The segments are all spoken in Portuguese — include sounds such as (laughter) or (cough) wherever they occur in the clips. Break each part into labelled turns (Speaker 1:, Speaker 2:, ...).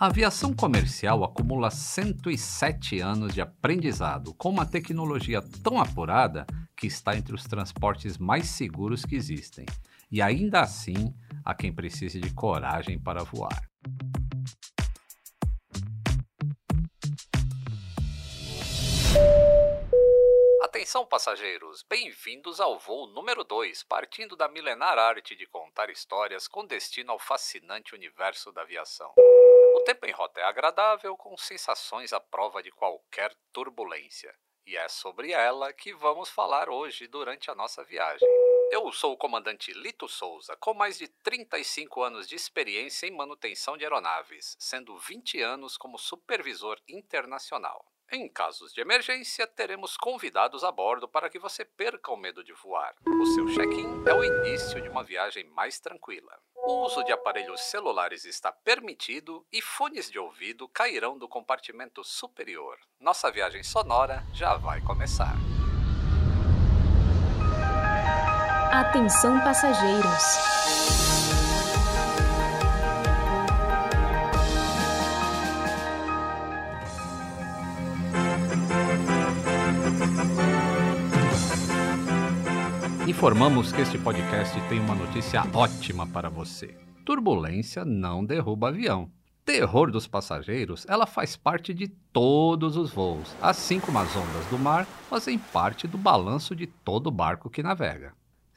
Speaker 1: A aviação comercial acumula 107 anos de aprendizado com uma tecnologia tão apurada que está entre os transportes mais seguros que existem. E ainda assim, há quem precise de coragem para voar. Atenção, passageiros! Bem-vindos ao voo número 2, partindo da milenar arte de contar histórias com destino ao fascinante universo da aviação. O tempo em rota é agradável, com sensações à prova de qualquer turbulência. E é sobre ela que vamos falar hoje durante a nossa viagem. Eu sou o comandante Lito Souza, com mais de 35 anos de experiência em manutenção de aeronaves, sendo 20 anos como supervisor internacional. Em casos de emergência, teremos convidados a bordo para que você perca o medo de voar. O seu check-in é o início de uma viagem mais tranquila. O uso de aparelhos celulares está permitido e fones de ouvido cairão do compartimento superior. Nossa viagem sonora já vai começar.
Speaker 2: Atenção passageiros.
Speaker 1: Informamos que este podcast tem uma notícia ótima para você. Turbulência não derruba avião. Terror dos passageiros, ela faz parte de todos os voos, assim como as ondas do mar fazem parte do balanço de todo barco que navega.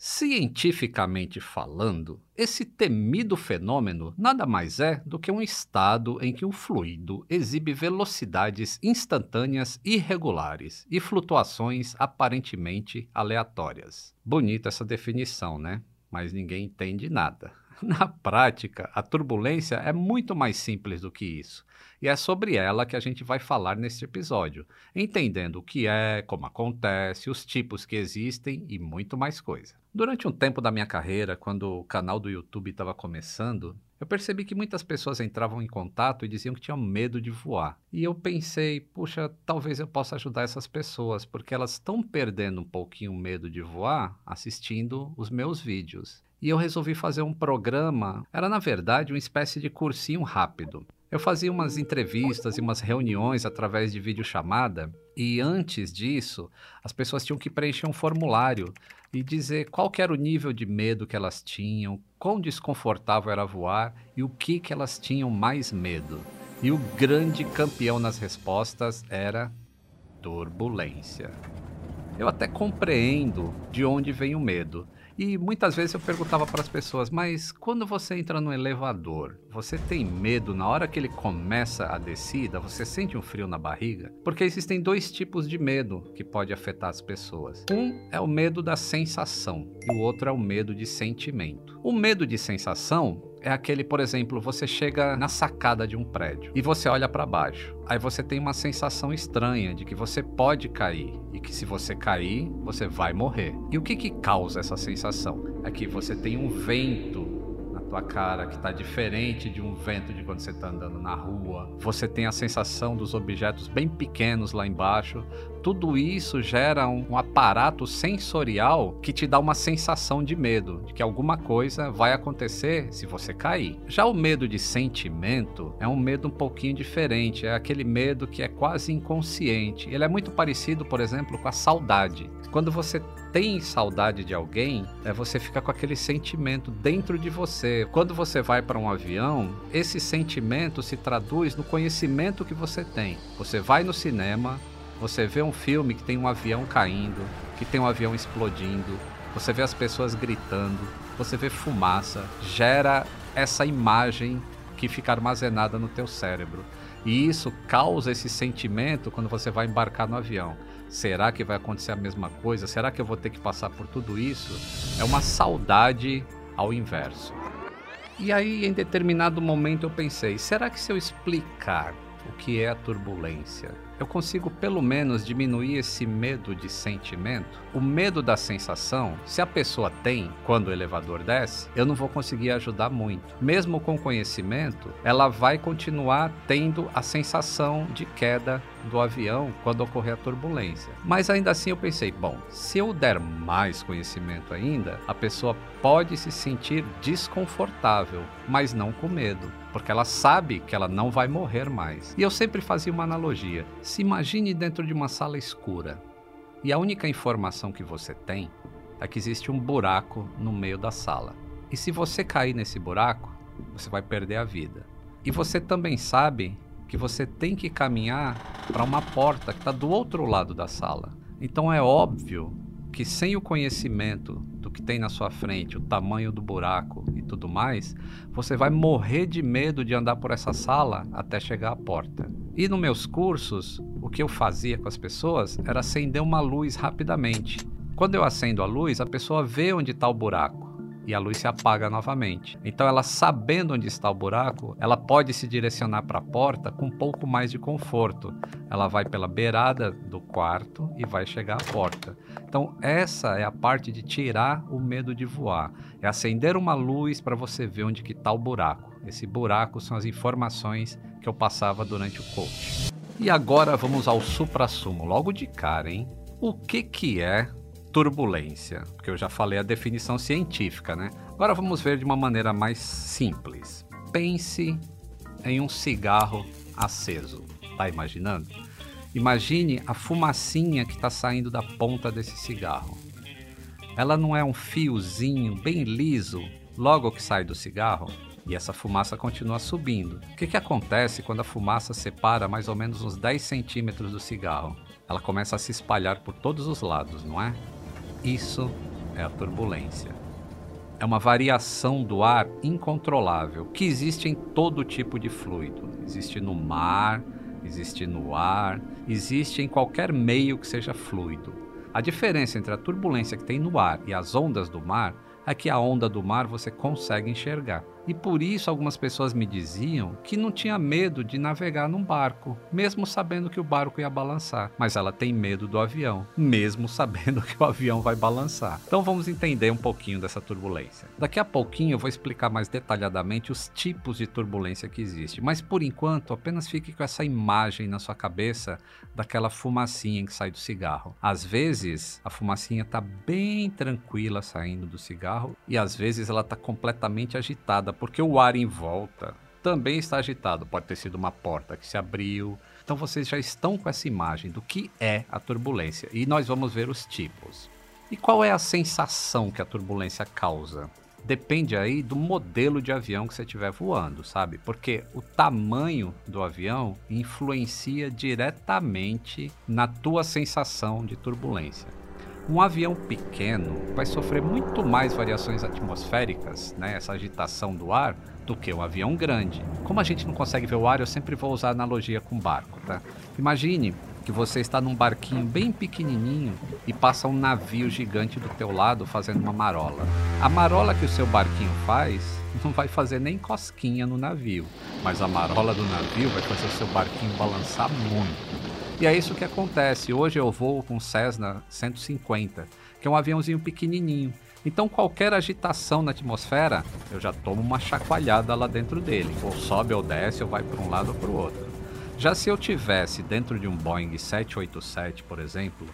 Speaker 1: Cientificamente falando, esse temido fenômeno nada mais é do que um estado em que o fluido exibe velocidades instantâneas irregulares e flutuações aparentemente aleatórias. Bonita essa definição, né? Mas ninguém entende nada. (laughs) Na prática, a turbulência é muito mais simples do que isso. E é sobre ela que a gente vai falar neste episódio, entendendo o que é, como acontece, os tipos que existem e muito mais coisa. Durante um tempo da minha carreira, quando o canal do YouTube estava começando, eu percebi que muitas pessoas entravam em contato e diziam que tinham medo de voar. E eu pensei, puxa, talvez eu possa ajudar essas pessoas, porque elas estão perdendo um pouquinho o medo de voar assistindo os meus vídeos. E eu resolvi fazer um programa, era na verdade uma espécie de cursinho rápido. Eu fazia umas entrevistas e umas reuniões através de videochamada, e antes disso, as pessoas tinham que preencher um formulário e dizer qual era o nível de medo que elas tinham, quão desconfortável era voar e o que, que elas tinham mais medo. E o grande campeão nas respostas era turbulência. Eu até compreendo de onde vem o medo. E muitas vezes eu perguntava para as pessoas, mas quando você entra no elevador, você tem medo na hora que ele começa a descida? Você sente um frio na barriga? Porque existem dois tipos de medo que pode afetar as pessoas. Um é o medo da sensação e o outro é o medo de sentimento. O medo de sensação é aquele, por exemplo, você chega na sacada de um prédio e você olha para baixo. Aí você tem uma sensação estranha de que você pode cair e que se você cair, você vai morrer. E o que que causa essa sensação? É que você tem um vento na tua cara que está diferente de um vento de quando você está andando na rua. Você tem a sensação dos objetos bem pequenos lá embaixo, tudo isso gera um, um, aparato sensorial que te dá uma sensação de medo, de que alguma coisa vai acontecer se você cair. Já o medo de sentimento é um medo um pouquinho diferente, é aquele medo que é quase inconsciente. Ele é muito parecido, por exemplo, com a saudade. Quando você tem saudade de alguém, é você fica com aquele sentimento dentro de você. Quando você vai para um avião, esse sentimento se traduz no conhecimento que você tem. Você vai no cinema, você vê um filme que tem um avião caindo, que tem um avião explodindo, você vê as pessoas gritando, você vê fumaça, gera essa imagem que fica armazenada no teu cérebro. E isso causa esse sentimento quando você vai embarcar no avião. Será que vai acontecer a mesma coisa? Será que eu vou ter que passar por tudo isso? É uma saudade ao inverso. E aí, em determinado momento, eu pensei: será que se eu explicar o que é a turbulência, eu consigo pelo menos diminuir esse medo de sentimento? O medo da sensação, se a pessoa tem quando o elevador desce, eu não vou conseguir ajudar muito. Mesmo com conhecimento, ela vai continuar tendo a sensação de queda do avião quando ocorrer a turbulência. Mas ainda assim eu pensei, bom, se eu der mais conhecimento ainda, a pessoa pode se sentir desconfortável, mas não com medo, porque ela sabe que ela não vai morrer mais. E eu sempre fazia uma analogia: se imagine dentro de uma sala escura e a única informação que você tem é que existe um buraco no meio da sala. E se você cair nesse buraco, você vai perder a vida. E você também sabe que você tem que caminhar para uma porta que está do outro lado da sala. Então é óbvio que sem o conhecimento do que tem na sua frente, o tamanho do buraco e tudo mais, você vai morrer de medo de andar por essa sala até chegar à porta. E nos meus cursos, o que eu fazia com as pessoas era acender uma luz rapidamente. Quando eu acendo a luz, a pessoa vê onde está o buraco e a luz se apaga novamente. Então, ela sabendo onde está o buraco, ela pode se direcionar para a porta com um pouco mais de conforto. Ela vai pela beirada do quarto e vai chegar à porta. Então, essa é a parte de tirar o medo de voar. É acender uma luz para você ver onde que está o buraco. Esse buraco são as informações que eu passava durante o coach. E agora vamos ao supra-sumo, logo de cara, hein? O que que é turbulência, porque eu já falei a definição científica, né? Agora vamos ver de uma maneira mais simples. Pense em um cigarro aceso. Tá imaginando? Imagine a fumacinha que está saindo da ponta desse cigarro. Ela não é um fiozinho bem liso logo que sai do cigarro? E essa fumaça continua subindo. O que, que acontece quando a fumaça separa mais ou menos uns 10 centímetros do cigarro? Ela começa a se espalhar por todos os lados, não é? Isso é a turbulência. É uma variação do ar incontrolável que existe em todo tipo de fluido. Existe no mar, existe no ar, existe em qualquer meio que seja fluido. A diferença entre a turbulência que tem no ar e as ondas do mar é que a onda do mar você consegue enxergar. E por isso algumas pessoas me diziam que não tinha medo de navegar num barco, mesmo sabendo que o barco ia balançar. Mas ela tem medo do avião, mesmo sabendo (laughs) que o avião vai balançar. Então vamos entender um pouquinho dessa turbulência. Daqui a pouquinho eu vou explicar mais detalhadamente os tipos de turbulência que existe. Mas por enquanto, apenas fique com essa imagem na sua cabeça daquela fumacinha que sai do cigarro. Às vezes a fumacinha está bem tranquila saindo do cigarro e às vezes ela está completamente agitada porque o ar em volta também está agitado. Pode ter sido uma porta que se abriu. Então vocês já estão com essa imagem do que é a turbulência e nós vamos ver os tipos. E qual é a sensação que a turbulência causa? Depende aí do modelo de avião que você estiver voando, sabe? Porque o tamanho do avião influencia diretamente na tua sensação de turbulência. Um avião pequeno vai sofrer muito mais variações atmosféricas, né, essa agitação do ar, do que um avião grande. Como a gente não consegue ver o ar, eu sempre vou usar analogia com barco, tá? Imagine que você está num barquinho bem pequenininho e passa um navio gigante do teu lado fazendo uma marola. A marola que o seu barquinho faz não vai fazer nem cosquinha no navio, mas a marola do navio vai fazer o seu barquinho balançar muito. E é isso que acontece. Hoje eu vou com Cessna 150, que é um aviãozinho pequenininho. Então qualquer agitação na atmosfera, eu já tomo uma chacoalhada lá dentro dele. Ou sobe ou desce, ou vai para um lado ou para o outro. Já se eu tivesse dentro de um Boeing 787, por exemplo,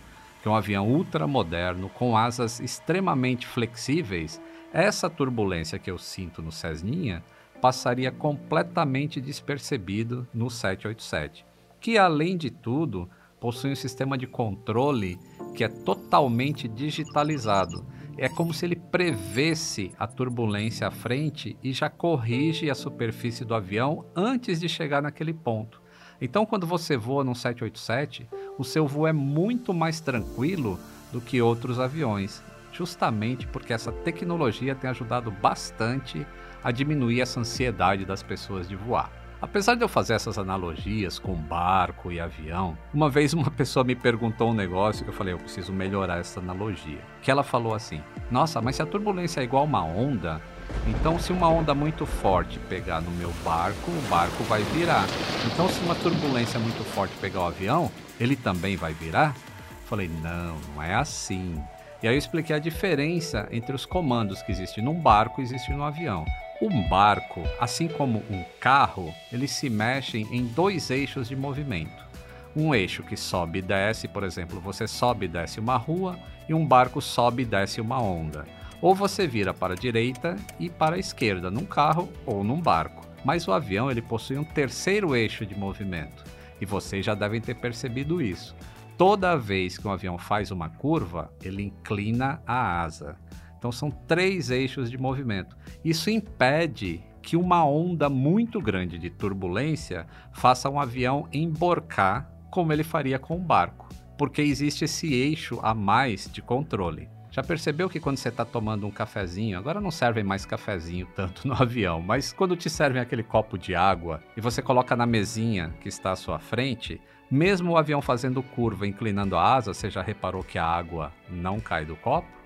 Speaker 1: que é um avião ultramoderno com asas extremamente flexíveis, essa turbulência que eu sinto no Cessninha passaria completamente despercebido no 787 que além de tudo possui um sistema de controle que é totalmente digitalizado. É como se ele prevesse a turbulência à frente e já corrige a superfície do avião antes de chegar naquele ponto. Então, quando você voa no 787, o seu voo é muito mais tranquilo do que outros aviões, justamente porque essa tecnologia tem ajudado bastante a diminuir essa ansiedade das pessoas de voar. Apesar de eu fazer essas analogias com barco e avião, uma vez uma (laughs) pessoa me perguntou um negócio que eu falei, eu preciso melhorar essa analogia. Que ela falou assim: "Nossa, mas se a turbulência é igual uma onda, então se uma onda muito forte pegar no meu barco, o barco vai virar. Então se uma turbulência muito forte pegar o avião, ele também vai virar?" Eu falei: "Não, não é assim." E aí eu expliquei a diferença entre os comandos que existem num barco e existem no avião. Um barco, assim como um carro, eles se mexem em dois eixos de movimento. um eixo que sobe e desce, por exemplo, você sobe e desce uma rua e um barco sobe e desce uma onda. Ou você vira para a direita e para a esquerda num carro ou num barco. Mas o avião ele possui um terceiro eixo de movimento e vocês já devem ter percebido isso. Toda vez que um avião faz uma curva, ele inclina a asa. Então são três eixos de movimento. Isso impede que uma onda muito grande de turbulência faça um avião emborcar como ele faria com um barco, porque existe esse eixo a mais de controle. Já percebeu que quando você está tomando um cafezinho, agora não servem mais cafezinho tanto no (laughs) avião, mas quando te servem aquele copo de água e você coloca na mesinha que está à sua frente, mesmo o avião fazendo curva, inclinando a asa, você já reparou que a água não cai do copo?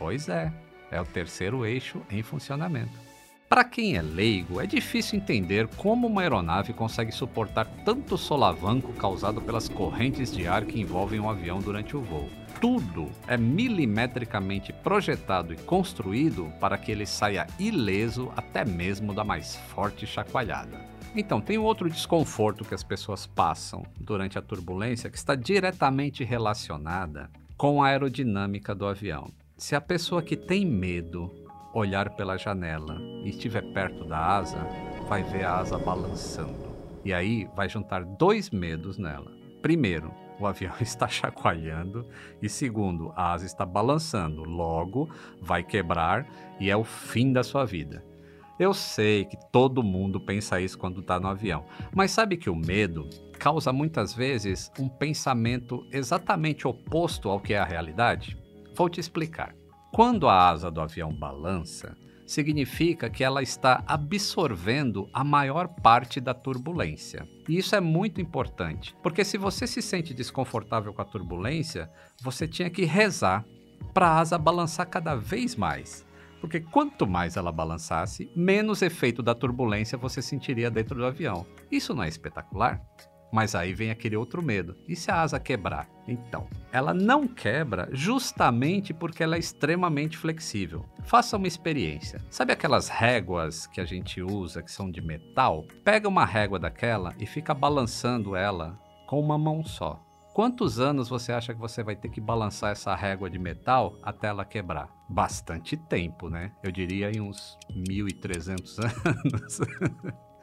Speaker 1: Pois é, é o terceiro eixo em funcionamento. Para quem é leigo, é difícil entender como uma aeronave consegue suportar tanto solavanco causado pelas correntes de ar que envolvem um avião durante o voo. Tudo é milimetricamente projetado e construído para que ele saia ileso até mesmo da mais forte chacoalhada. Então, tem outro desconforto que as pessoas passam durante a turbulência que está diretamente relacionada com a aerodinâmica do avião. Se a pessoa que tem medo olhar pela janela e estiver perto da asa, vai ver a asa balançando. E aí vai juntar dois medos nela. Primeiro, o avião (laughs) está chacoalhando e segundo, a asa está balançando, logo vai quebrar e é o fim da sua vida. Eu sei que todo mundo pensa isso quando está no avião, mas sabe que o medo causa muitas vezes um pensamento exatamente oposto ao que é a realidade? Vou te explicar. Quando a asa do avião balança, significa que ela está absorvendo a maior parte da turbulência. E isso é muito importante, porque se você se sente desconfortável com a turbulência, você tinha que rezar para a asa balançar cada vez mais. Porque quanto mais ela balançasse, menos efeito da turbulência você sentiria dentro do avião. Isso não é espetacular? Mas aí vem aquele outro medo. E se a asa quebrar? Então, ela não quebra justamente porque ela é extremamente flexível. Faça uma experiência. Sabe aquelas réguas que a gente usa que são de metal? Pega uma régua daquela e fica balançando ela com uma mão só. Quantos anos você acha que você vai ter que balançar essa régua de metal até ela quebrar? Bastante tempo, né? Eu diria em uns 1300 (laughs) anos.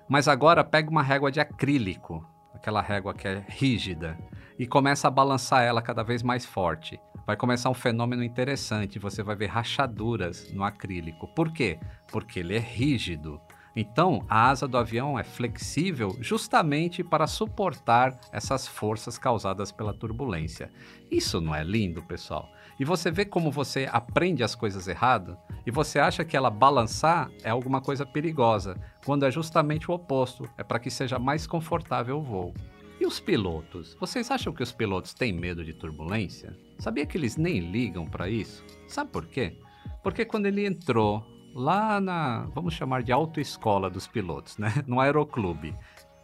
Speaker 1: Mas agora pega uma régua de acrílico aquela régua que é rígida, e começa a balançar ela cada vez mais forte. Vai começar um fenômeno interessante, você vai ver rachaduras no acrílico. Por quê? Porque ele é rígido. Então, a asa do avião é flexível justamente para suportar essas forças causadas pela turbulência. Isso não é lindo, pessoal? E você vê como você aprende as coisas errado e você acha que ela balançar é alguma coisa perigosa, quando é justamente o oposto, é para que seja mais confortável o voo. E os pilotos? Vocês acham que os pilotos têm medo de turbulência? Sabia que eles nem ligam para isso? Sabe por quê? Porque quando ele entrou lá na, vamos chamar de autoescola dos pilotos, né? (laughs) No aeroclube.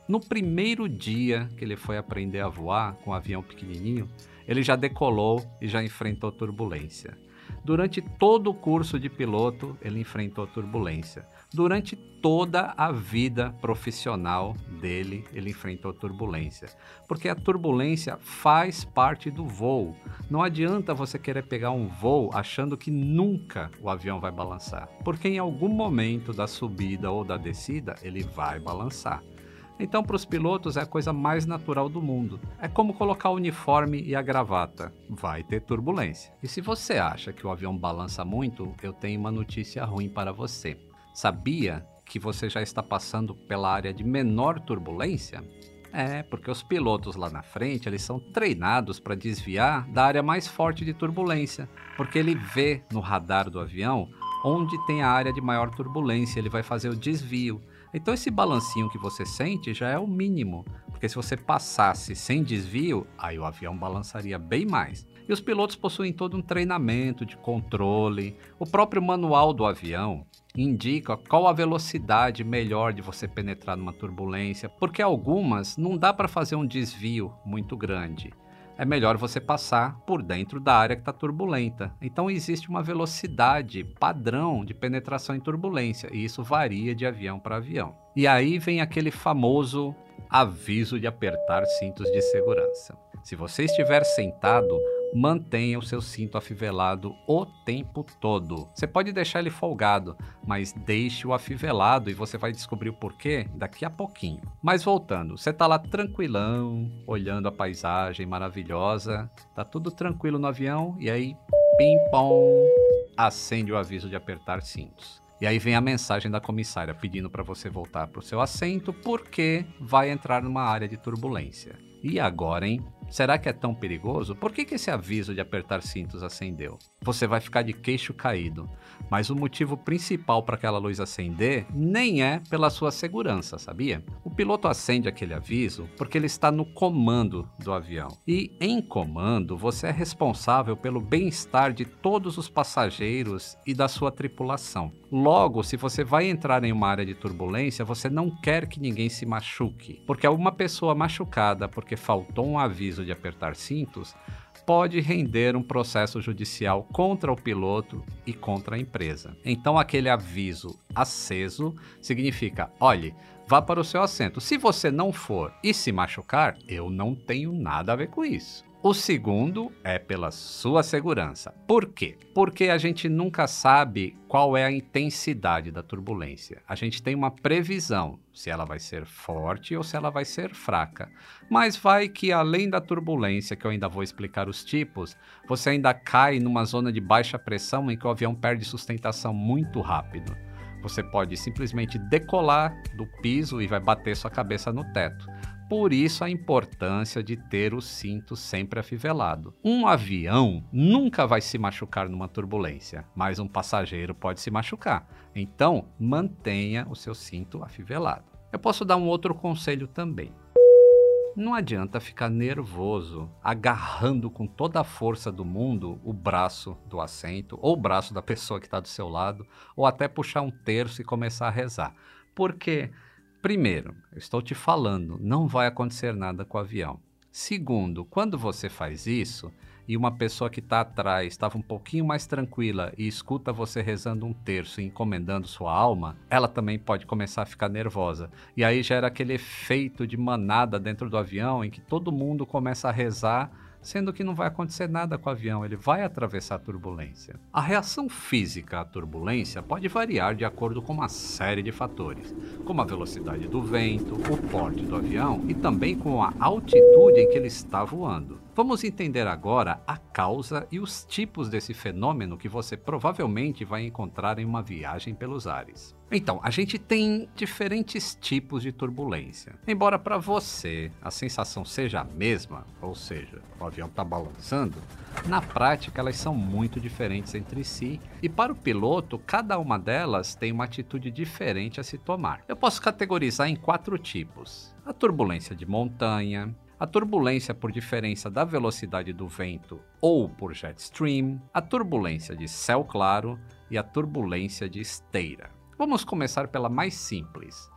Speaker 1: No primeiro dia que ele foi aprender a voar com um avião pequenininho, ele já decolou e já enfrentou turbulência. Durante todo o curso de piloto, ele enfrentou turbulência. Durante toda a vida profissional dele, ele enfrentou turbulência. Porque a turbulência faz parte do voo. Não adianta você querer pegar um voo achando que nunca o avião vai balançar. Porque em algum momento da subida ou da descida, ele vai balançar. Então, para os pilotos, é a coisa mais natural do mundo. É como colocar o uniforme e a gravata. Vai ter turbulência. E se você acha que o avião balança muito, eu tenho uma notícia ruim para você. Sabia que você já está passando pela área de menor turbulência? É, porque os pilotos lá na frente, eles são treinados para desviar da área mais forte de turbulência, porque ele vê no radar do avião onde tem a área de maior turbulência, ele vai fazer o desvio. Então esse balancinho que você sente já é o mínimo, porque se você passasse sem desvio, aí o avião balançaria bem mais. E os pilotos possuem todo um treinamento de controle. O próprio manual do avião indica qual a velocidade melhor de você penetrar numa turbulência, porque algumas não dá para fazer um desvio muito grande é melhor você passar por dentro da área que está turbulenta. Então existe uma velocidade padrão de penetração em turbulência e isso varia de avião para avião. E aí vem aquele famoso aviso de apertar cintos de segurança. Se você estiver sentado, mantenha o seu cinto afivelado o tempo todo. Você pode deixar ele folgado, mas deixe-o afivelado e você vai descobrir o porquê daqui a pouquinho. Mas voltando, você tá lá tranquilão, olhando a paisagem maravilhosa, tá tudo tranquilo no avião e aí, pim pom, acende o aviso de apertar cintos. E aí vem a mensagem da comissária pedindo para você voltar para o seu assento porque vai entrar numa área de turbulência. E agora, hein? Será que é tão perigoso? Por que, que esse aviso de apertar cintos acendeu? Você vai ficar de queixo caído. Mas o motivo principal para aquela luz acender nem é pela sua segurança, sabia? O piloto acende aquele aviso porque ele está no comando do avião. E em comando, você é responsável pelo bem-estar de todos os passageiros e da sua tripulação. Logo, se você vai entrar em uma área de turbulência, você não quer que ninguém se machuque, porque uma pessoa machucada porque faltou um aviso de apertar cintos pode render um processo judicial contra o piloto e contra a empresa. Então, aquele aviso aceso significa: olhe, vá para o seu assento. Se você não for e se machucar, eu não tenho nada a ver com isso. O segundo é pela sua segurança. Por quê? Porque a gente nunca sabe qual é a intensidade da turbulência. A gente tem uma previsão se ela vai ser forte ou se ela vai ser fraca. Mas vai que além da turbulência, que eu ainda vou explicar os tipos, você ainda cai numa zona de baixa pressão em que o avião perde sustentação muito rápido. Você pode simplesmente decolar do piso e vai bater sua cabeça no teto. Por isso a importância de ter o cinto sempre afivelado. Um avião nunca vai se machucar numa turbulência, mas um passageiro pode se machucar. Então, mantenha o seu cinto afivelado. Eu posso dar um outro conselho também. Não adianta ficar nervoso, agarrando com toda a força do mundo o braço do assento, ou o braço da pessoa que está do seu lado, ou até puxar um terço e começar a rezar. Porque Primeiro, eu estou te falando, não vai acontecer nada com o avião. Segundo, quando você faz isso e uma pessoa que está atrás estava um pouquinho mais tranquila e escuta você rezando um terço e encomendando sua alma, ela também pode começar a ficar nervosa. E aí gera aquele efeito de manada dentro do avião em que todo mundo começa a rezar sendo que não vai acontecer nada com o avião, ele vai atravessar a turbulência. A reação física à turbulência pode variar de acordo com uma série de fatores, como a velocidade do vento, o porte do avião e também com a altitude em que ele está voando. Vamos entender agora a causa e os tipos desse fenômeno que você provavelmente vai encontrar em uma viagem pelos ares. Então, a gente tem diferentes tipos de turbulência. Embora para você a sensação seja a mesma, ou seja, o avião está balançando, na prática elas são muito diferentes entre si e para o piloto, cada uma delas tem uma atitude diferente a se tomar. Eu posso categorizar em quatro tipos: a turbulência de montanha, a turbulência por diferença da velocidade do vento ou por jet stream, a turbulência de céu claro e a turbulência de esteira. Vamos começar pela mais simples,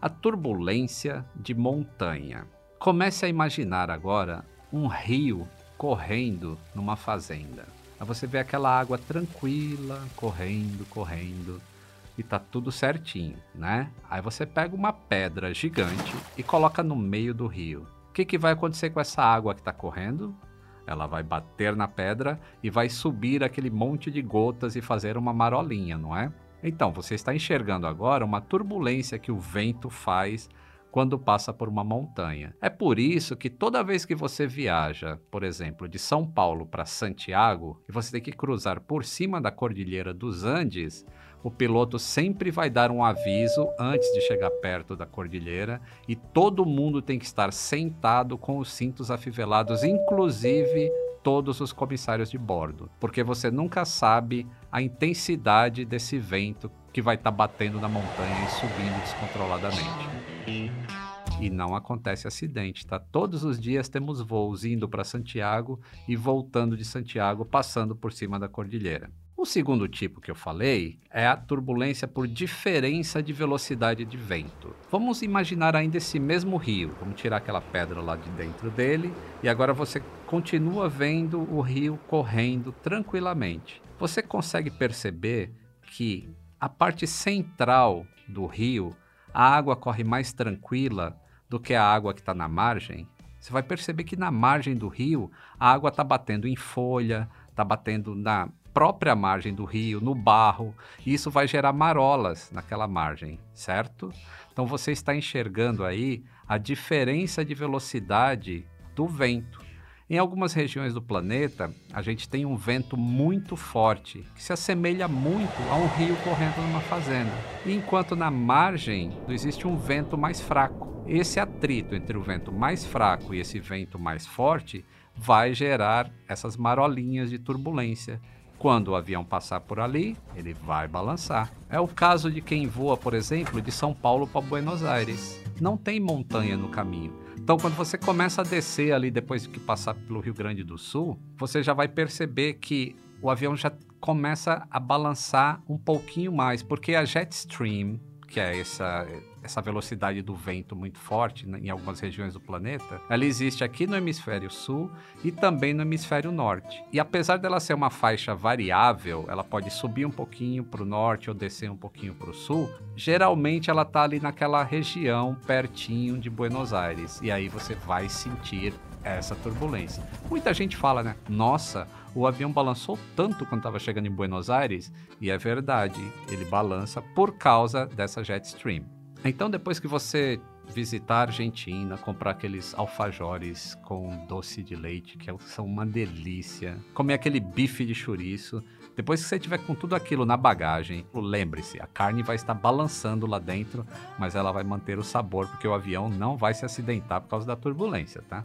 Speaker 1: a turbulência de montanha. Comece a imaginar agora um rio correndo numa fazenda. Aí você vê aquela água tranquila, correndo, correndo, e tá tudo certinho, né? Aí você pega uma pedra gigante e coloca no meio do rio. O que, que vai acontecer com essa água que está correndo? Ela vai bater na pedra e vai subir aquele monte de gotas e fazer uma marolinha, não é? Então, você está enxergando agora uma turbulência que o vento faz quando passa por uma montanha. É por isso que toda vez que você viaja, por exemplo, de São Paulo para Santiago, e você tem que cruzar por cima da Cordilheira dos Andes, o piloto sempre vai dar um aviso antes de chegar perto da cordilheira e todo mundo tem que estar sentado com os cintos afivelados, inclusive todos os comissários de bordo, porque você nunca sabe a intensidade desse vento que vai estar tá batendo na montanha e subindo descontroladamente. E não acontece acidente, tá? Todos os dias temos voos indo para Santiago e voltando de Santiago, passando por cima da cordilheira. O segundo tipo que eu falei é a turbulência por diferença de velocidade de vento. Vamos imaginar ainda esse mesmo rio. Vamos tirar aquela pedra lá de dentro dele e agora você continua vendo o rio correndo tranquilamente. Você consegue perceber que a parte central do rio, a água corre mais tranquila do que a água que está na margem, você vai perceber que na margem do rio a água está batendo em folha, está batendo na própria margem do rio, no barro, e isso vai gerar marolas naquela margem, certo? Então você está enxergando aí a diferença de velocidade do vento. Em algumas regiões do planeta, a gente tem um vento muito forte, que se assemelha muito a um rio correndo numa fazenda. Enquanto na margem existe um vento mais fraco. Esse atrito entre o vento mais fraco e esse vento mais forte vai gerar essas marolinhas de turbulência. Quando o avião passar por ali, ele vai balançar. É o caso de quem voa, por exemplo, de São Paulo para Buenos Aires. Não tem montanha no caminho então, quando você começa a descer ali depois que passar pelo Rio Grande do Sul, você já vai perceber que o avião já começa a balançar um pouquinho mais, porque a jet stream, que é essa essa velocidade do vento muito forte né, em algumas regiões do planeta, ela existe aqui no hemisfério sul e também no hemisfério norte. E apesar dela ser uma faixa variável, ela pode subir um pouquinho para o norte ou descer um pouquinho para o sul, geralmente ela está ali naquela região pertinho de Buenos Aires. E aí você vai sentir essa turbulência. Muita gente fala, né? Nossa, o avião balançou tanto quando estava chegando em Buenos Aires, e é verdade, ele balança por causa dessa jet stream. Então, depois que você visitar a Argentina, comprar aqueles alfajores com doce de leite, que são uma delícia, comer aquele bife de chouriço, depois que você tiver com tudo aquilo na bagagem, lembre-se, a carne vai estar balançando lá dentro, mas ela vai manter o sabor, porque o avião não vai se acidentar por causa da turbulência, tá?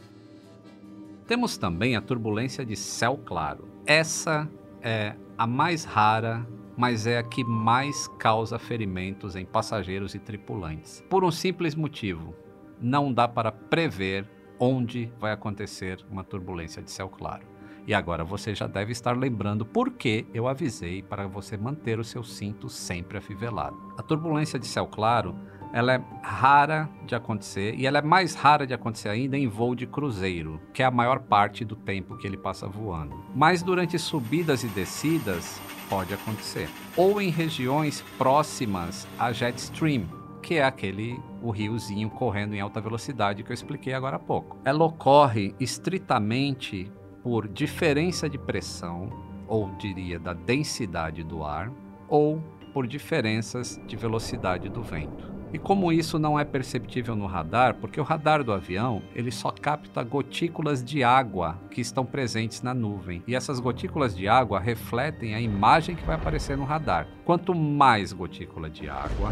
Speaker 1: Temos também a turbulência de céu claro. Essa é a mais rara mas é a que mais causa ferimentos em passageiros e tripulantes. Por um simples motivo: não dá para prever onde vai acontecer uma turbulência de céu claro. E agora você já deve estar lembrando por que eu avisei para você manter o seu cinto sempre afivelado. A turbulência de céu claro ela é rara de acontecer e ela é mais rara de acontecer ainda em voo de cruzeiro, que é a maior parte do tempo que ele passa voando. Mas durante subidas e descidas pode acontecer. Ou em regiões próximas a jet stream, que é aquele o riozinho correndo em alta velocidade que eu expliquei agora há pouco. Ela ocorre estritamente por diferença de pressão, ou diria da densidade do ar, ou por diferenças de velocidade do vento. E como isso não é perceptível no radar, porque o radar do avião ele só capta gotículas de água que estão presentes na nuvem. E essas gotículas de água refletem a imagem que vai aparecer no radar. Quanto mais gotícula de água,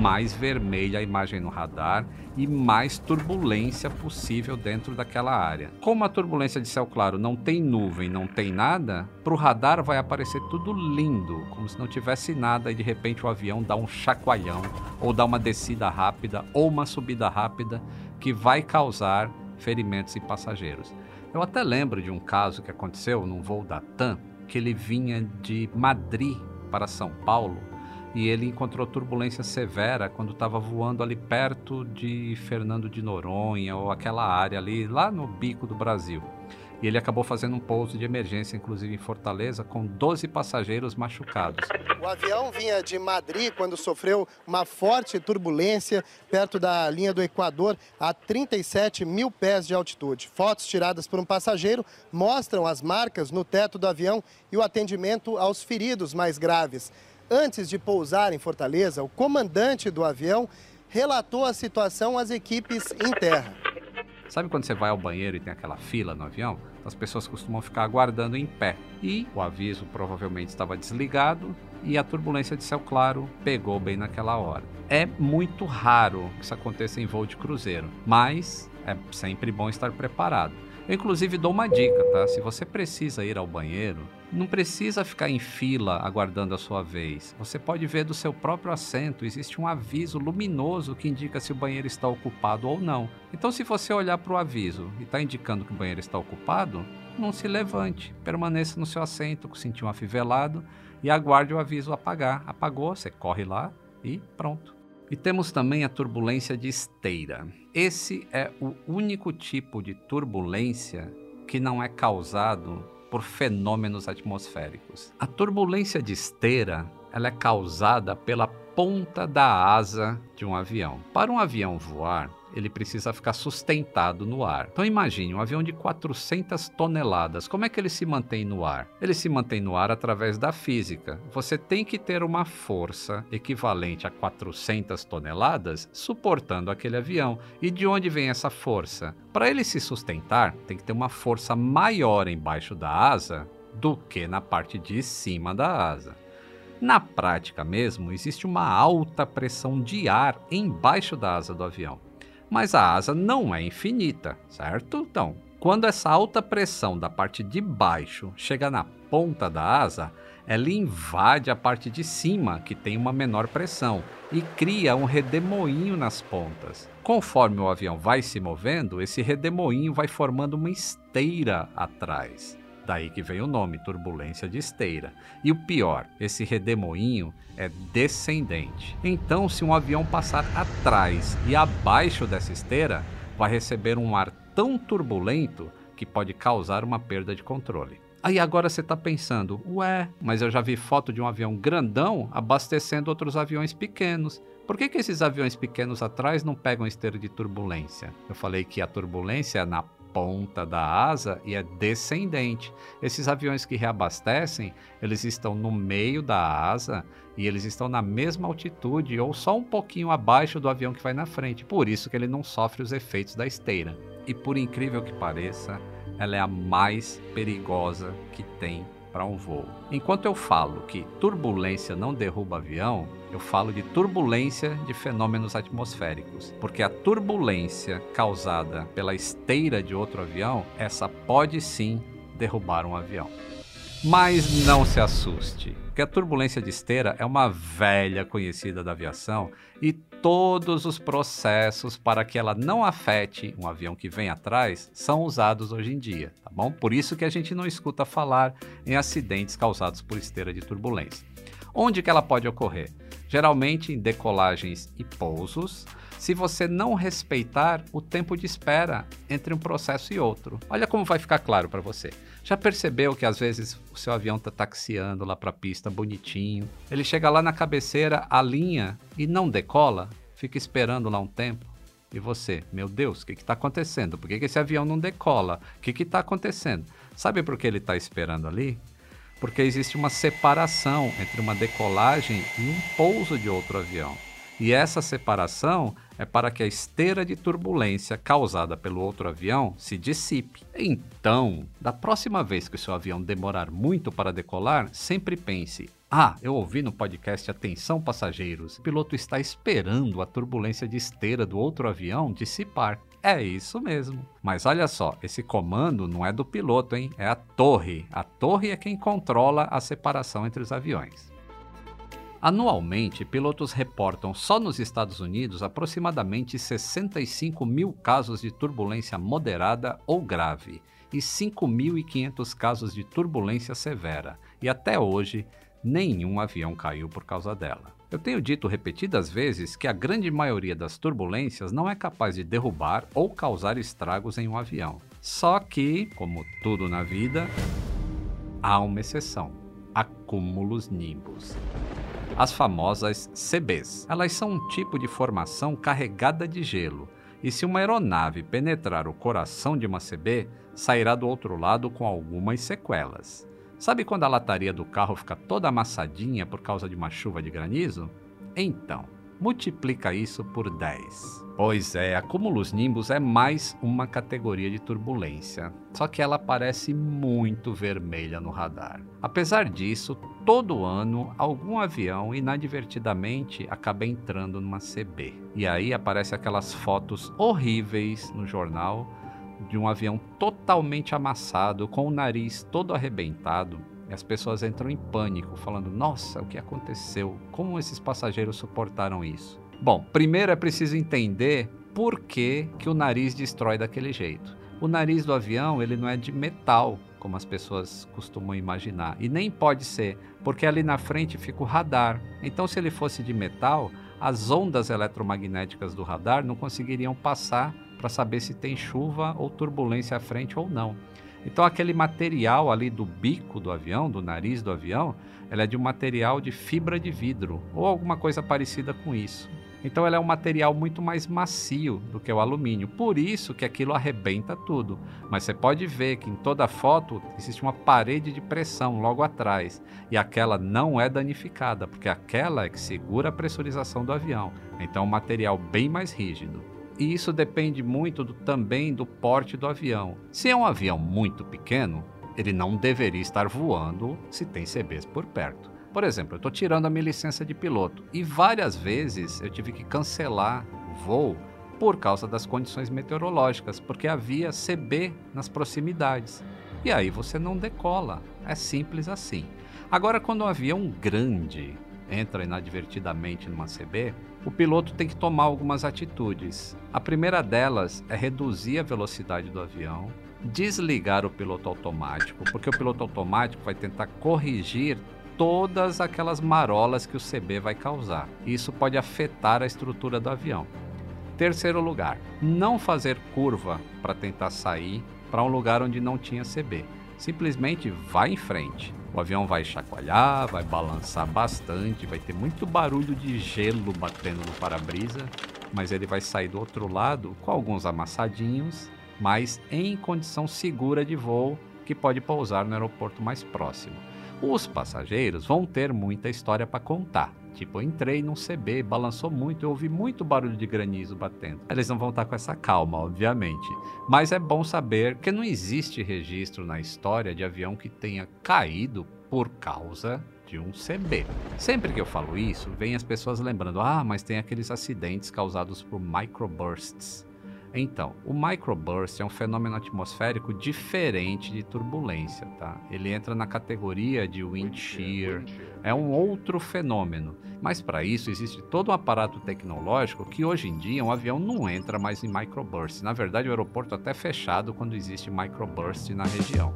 Speaker 1: mais vermelha a imagem no radar e mais turbulência possível dentro daquela área. Como a turbulência de céu claro não tem nuvem, não tem nada, para o radar vai aparecer tudo lindo, como se não tivesse nada e de repente o avião dá um chacoalhão ou dá uma descida rápida ou uma subida rápida que vai causar ferimentos em passageiros. Eu até lembro de um caso que aconteceu num voo da TAM, que ele vinha de Madrid para São Paulo e ele encontrou turbulência severa quando estava voando ali perto de Fernando de Noronha ou aquela área ali, lá no bico do Brasil. E ele acabou fazendo um pouso de emergência, inclusive em Fortaleza, com 12 passageiros machucados.
Speaker 3: O avião vinha de Madrid quando sofreu uma forte turbulência perto da linha do Equador, a 37 mil pés de altitude. Fotos tiradas por um passageiro mostram as marcas no teto do avião e o atendimento aos feridos mais graves. Antes de pousar em Fortaleza, o comandante do avião relatou a situação às equipes em terra.
Speaker 1: Sabe quando você vai ao banheiro e tem aquela fila no avião? As pessoas costumam ficar aguardando em pé. E o aviso provavelmente estava desligado e a turbulência de céu claro pegou bem naquela hora. É muito raro que isso aconteça em voo de cruzeiro, mas é sempre bom estar preparado. Eu, inclusive, dou uma dica, tá? Se você precisa ir ao banheiro, não precisa ficar em fila aguardando a sua vez. Você pode ver do seu próprio assento, existe um aviso luminoso que indica se o banheiro está ocupado ou não. Então, se você olhar para o aviso e está indicando que o banheiro está ocupado, não se levante, permaneça no seu assento, o cintinho afivelado e aguarde o aviso apagar. Apagou, você corre lá e pronto. E temos também a turbulência de esteira. Esse é o único tipo de turbulência que não é causado por fenômenos atmosféricos. A turbulência de esteira ela é causada pela ponta da asa de um avião. Para um avião voar, ele precisa ficar sustentado no ar. Então imagine um avião de 400 toneladas, como é que ele se mantém no ar? Ele se mantém no ar através da física. Você tem que ter uma força equivalente a 400 toneladas suportando aquele avião. E de onde vem essa força? Para ele se sustentar, tem que ter uma força maior embaixo da asa do que na parte de cima da asa. Na prática mesmo, existe uma alta pressão de ar embaixo da asa do avião mas a asa não é infinita, certo? Então, quando essa alta pressão da parte de baixo chega na ponta da asa, ela invade a parte de cima, que tem uma menor pressão, e cria um redemoinho nas pontas. Conforme o avião vai se movendo, esse redemoinho vai formando uma esteira atrás. Daí que vem o nome, turbulência de esteira. E o pior, esse redemoinho é descendente. Então, se um avião passar atrás e abaixo dessa esteira, vai receber um ar tão turbulento que pode causar uma perda de controle. Aí agora você está pensando, ué, mas eu já vi foto de um avião grandão abastecendo outros aviões pequenos. Por que, que esses aviões pequenos atrás não pegam esteira de turbulência? Eu falei que a turbulência é na ponta da asa e é descendente. Esses aviões que reabastecem, eles estão no meio da asa e eles estão na mesma altitude ou só um pouquinho abaixo do avião que vai na frente. Por isso que ele não sofre os efeitos da esteira. E por incrível que pareça, ela é a mais perigosa que tem para um voo. Enquanto eu falo que turbulência não derruba avião, eu falo de turbulência de fenômenos atmosféricos, porque a turbulência causada pela esteira de outro avião, essa pode sim derrubar um avião. Mas não se assuste, porque a turbulência de esteira é uma velha conhecida da aviação e todos os processos para que ela não afete um avião que vem atrás são usados hoje em dia, tá bom? Por isso que a gente não escuta falar em acidentes causados por esteira de turbulência. Onde que ela pode ocorrer? Geralmente em decolagens e pousos, se você não respeitar o tempo de espera entre um processo e outro. Olha como vai ficar claro para você. Já percebeu que às vezes o seu avião está taxiando lá para a pista bonitinho, ele chega lá na cabeceira, alinha e não decola? Fica esperando lá um tempo. E você, meu Deus, o que está acontecendo? Por que, que esse avião não decola? O que está acontecendo? Sabe por que ele está esperando ali? Porque existe uma separação entre uma decolagem e um pouso de outro avião. E essa separação é para que a esteira de turbulência causada pelo outro avião se dissipe. Então, da próxima vez que o seu avião demorar muito para decolar, sempre pense: ah, eu ouvi no podcast Atenção Passageiros, o piloto está esperando a turbulência de esteira do outro avião dissipar. É isso mesmo. Mas olha só, esse comando não é do piloto, hein? É a torre. A torre é quem controla a separação entre os aviões. Anualmente, pilotos reportam só nos Estados Unidos aproximadamente 65 mil casos de turbulência moderada ou grave e 5.500 casos de turbulência severa, e até hoje nenhum avião caiu por causa dela. Eu tenho dito repetidas vezes que a grande maioria das turbulências não é capaz de derrubar ou causar estragos em um avião. Só que, como tudo na vida, há uma exceção: acúmulos nimbus as famosas CBs. Elas são um tipo de formação carregada de gelo, e se uma aeronave penetrar o coração de uma CB, sairá do outro lado com algumas sequelas. Sabe quando a lataria do carro fica toda amassadinha por causa de uma chuva de granizo? Então, multiplica isso por 10. Pois é, a nimbus é mais uma categoria de turbulência, só que ela parece muito vermelha no radar. Apesar disso, todo ano algum avião inadvertidamente acaba entrando numa CB. E aí aparece aquelas fotos horríveis no jornal de um avião totalmente amassado, com o nariz todo arrebentado, e as pessoas entram em pânico, falando: Nossa, o que aconteceu? Como esses passageiros suportaram isso? Bom, primeiro é preciso entender por que, que o nariz destrói daquele jeito. O nariz do avião ele não é de metal, como as pessoas costumam imaginar, e nem pode ser, porque ali na frente fica o radar. Então, se ele fosse de metal, as ondas eletromagnéticas do radar não conseguiriam passar para saber se tem chuva ou turbulência à frente ou não. Então aquele material ali do bico do avião, do nariz do avião, ela é de um material de fibra de vidro ou alguma coisa parecida com isso. Então ela é um material muito mais macio do que o alumínio. Por isso que aquilo arrebenta tudo. Mas você pode ver que em toda foto existe uma parede de pressão logo atrás. E aquela não é danificada, porque aquela é que segura a pressurização do avião. Então é um material bem mais rígido. E isso depende muito do, também do porte do avião. Se é um avião muito pequeno, ele não deveria estar voando se tem CBs por perto. Por exemplo, eu estou tirando a minha licença de piloto e várias vezes eu tive que cancelar voo por causa das condições meteorológicas, porque havia CB nas proximidades. E aí você não decola. É simples assim. Agora, quando um avião grande entra inadvertidamente numa CB, o piloto tem que tomar algumas atitudes. A primeira delas é reduzir a velocidade do avião, desligar o piloto automático, porque o piloto automático vai tentar corrigir todas aquelas marolas que o CB vai causar. Isso pode afetar a estrutura do avião. Terceiro lugar, não fazer curva para tentar sair para um lugar onde não tinha CB. Simplesmente vai em frente. O avião vai chacoalhar, vai balançar bastante, vai ter muito barulho de gelo batendo no para-brisa, mas ele vai sair do outro lado com alguns amassadinhos, mas em condição segura de voo que pode pousar no aeroporto mais próximo. Os passageiros vão ter muita história para contar. Tipo, eu entrei num CB, balançou muito, eu ouvi muito barulho de granizo batendo. Eles não vão estar com essa calma, obviamente. Mas é bom saber que não existe registro na história de avião que tenha caído por causa de um CB. Sempre que eu falo isso, vem as pessoas lembrando: ah, mas tem aqueles acidentes causados por microbursts. Então, o microburst é um fenômeno atmosférico diferente de turbulência, tá? Ele entra na categoria de wind shear, é um outro fenômeno. Mas para isso existe todo um aparato tecnológico que hoje em dia um avião não entra mais em microburst. Na verdade, o aeroporto é até fechado quando existe microburst na região.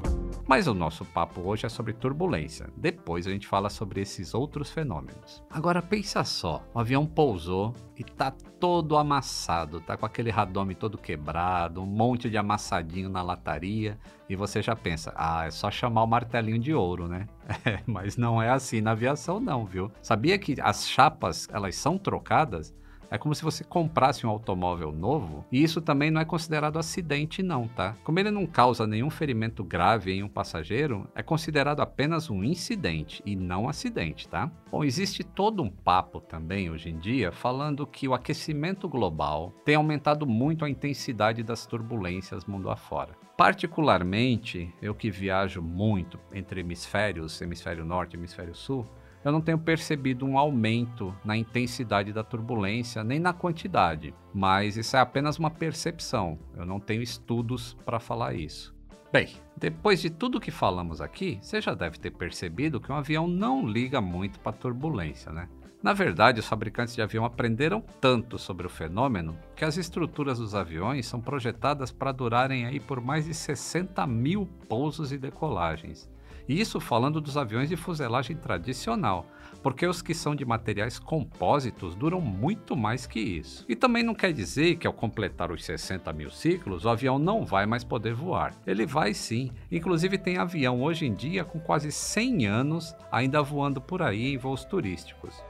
Speaker 1: Mas o nosso papo hoje é sobre turbulência. Depois a gente fala sobre esses outros fenômenos. Agora pensa só, o avião pousou e tá todo amassado, tá com aquele radome todo quebrado, um monte de amassadinho na lataria, e você já pensa, ah, é só chamar o martelinho de ouro, né? (laughs) É, mas não é assim na aviação não, viu? Sabia que as chapas, elas são trocadas é como se você comprasse um automóvel novo e isso também não é considerado acidente, não, tá? Como ele não causa nenhum ferimento grave em um passageiro, é considerado apenas um incidente e não acidente, tá? Bom, existe todo um papo também hoje em dia falando que o aquecimento global tem aumentado muito a intensidade das turbulências mundo afora. Particularmente, eu que viajo muito entre hemisférios, hemisfério norte e hemisfério sul, eu não tenho percebido um aumento na intensidade da turbulência, nem na quantidade, mas isso é apenas uma percepção. Eu não tenho estudos para falar isso. Bem, depois de tudo que falamos aqui, você já deve ter percebido que um avião não liga muito para turbulência, né? Na verdade, os fabricantes de avião aprenderam tanto sobre o fenômeno que as estruturas dos aviões são projetadas para durarem aí por mais de 60 mil pousos e decolagens. Isso falando dos aviões de fuselagem tradicional, porque os que são de materiais compósitos duram muito mais que isso. E também não quer dizer que ao completar os 60 mil ciclos, o avião não vai mais poder voar. Ele vai sim. Inclusive tem avião hoje em dia com quase 100 anos ainda voando por aí em voos turísticos.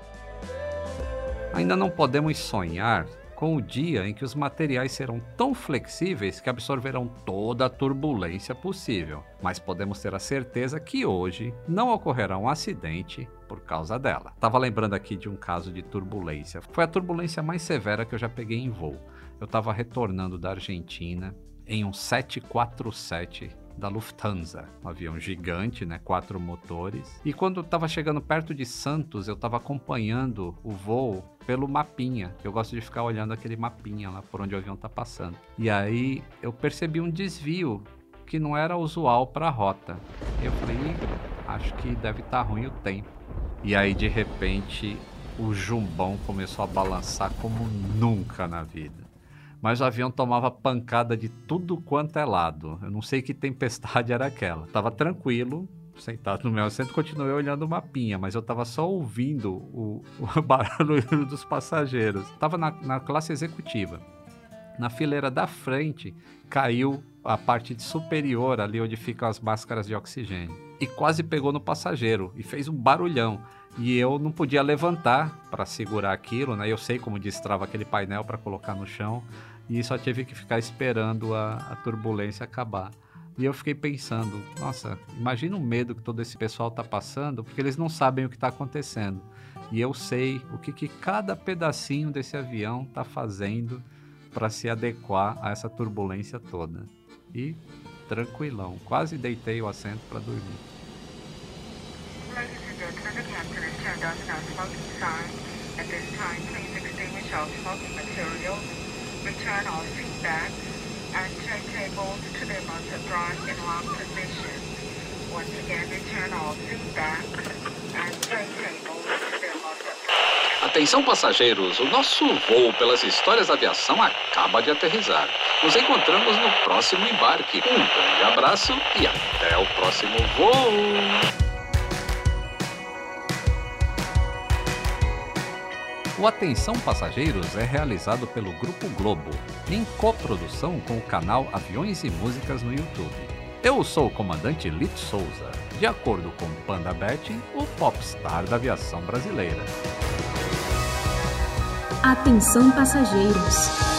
Speaker 1: Ainda não podemos sonhar com o dia em que os materiais serão tão flexíveis que absorverão toda a turbulência possível, mas podemos ter a certeza que hoje não ocorrerá um acidente por causa dela. Tava lembrando aqui de um caso de turbulência. Foi a turbulência mais severa que eu já peguei em voo. Eu estava retornando da Argentina em um 747 da Lufthansa, um avião gigante, né, quatro motores. E quando estava chegando perto de Santos, eu estava acompanhando o voo pelo mapinha. Eu gosto de ficar olhando aquele mapinha lá por onde o avião está passando. E aí eu percebi um desvio que não era usual para a rota. Eu falei, acho que deve estar tá ruim o tempo. E aí de repente o jumbão começou a balançar como nunca na vida mas o avião tomava pancada de tudo quanto é lado. Eu não sei que tempestade era aquela. Tava tranquilo, sentado no meu assento, continuei olhando o mapinha, mas eu tava só ouvindo o, (laughs) o barulho dos passageiros. Tava na, na classe executiva. Na fileira da frente caiu a parte superior, ali onde ficam as máscaras de oxigênio. E quase pegou no passageiro e fez um barulhão. E eu não podia levantar para segurar aquilo, né? Eu sei como destrava aquele painel para colocar no chão e só tive que ficar esperando a, a turbulência acabar. E eu fiquei pensando, nossa, imagina o medo que todo esse pessoal tá passando, porque eles não sabem o que está acontecendo. E eu sei o que, que cada pedacinho desse avião tá fazendo para se adequar a essa turbulência toda. E tranquilão, quase deitei o assento para dormir. Return all feedback and tray tables to their most upright and long position. Once again, return all feedback and tray tables to. Atenção passageiros, o nosso voo pelas histórias da aviação acaba de aterrizar. Nos encontramos no próximo embarque. Um grande abraço e até o próximo voo! O Atenção Passageiros é realizado pelo Grupo Globo, em coprodução com o canal Aviões e Músicas no YouTube. Eu sou o comandante Lito Souza, de acordo com Panda Bet, o popstar da aviação brasileira.
Speaker 2: Atenção passageiros.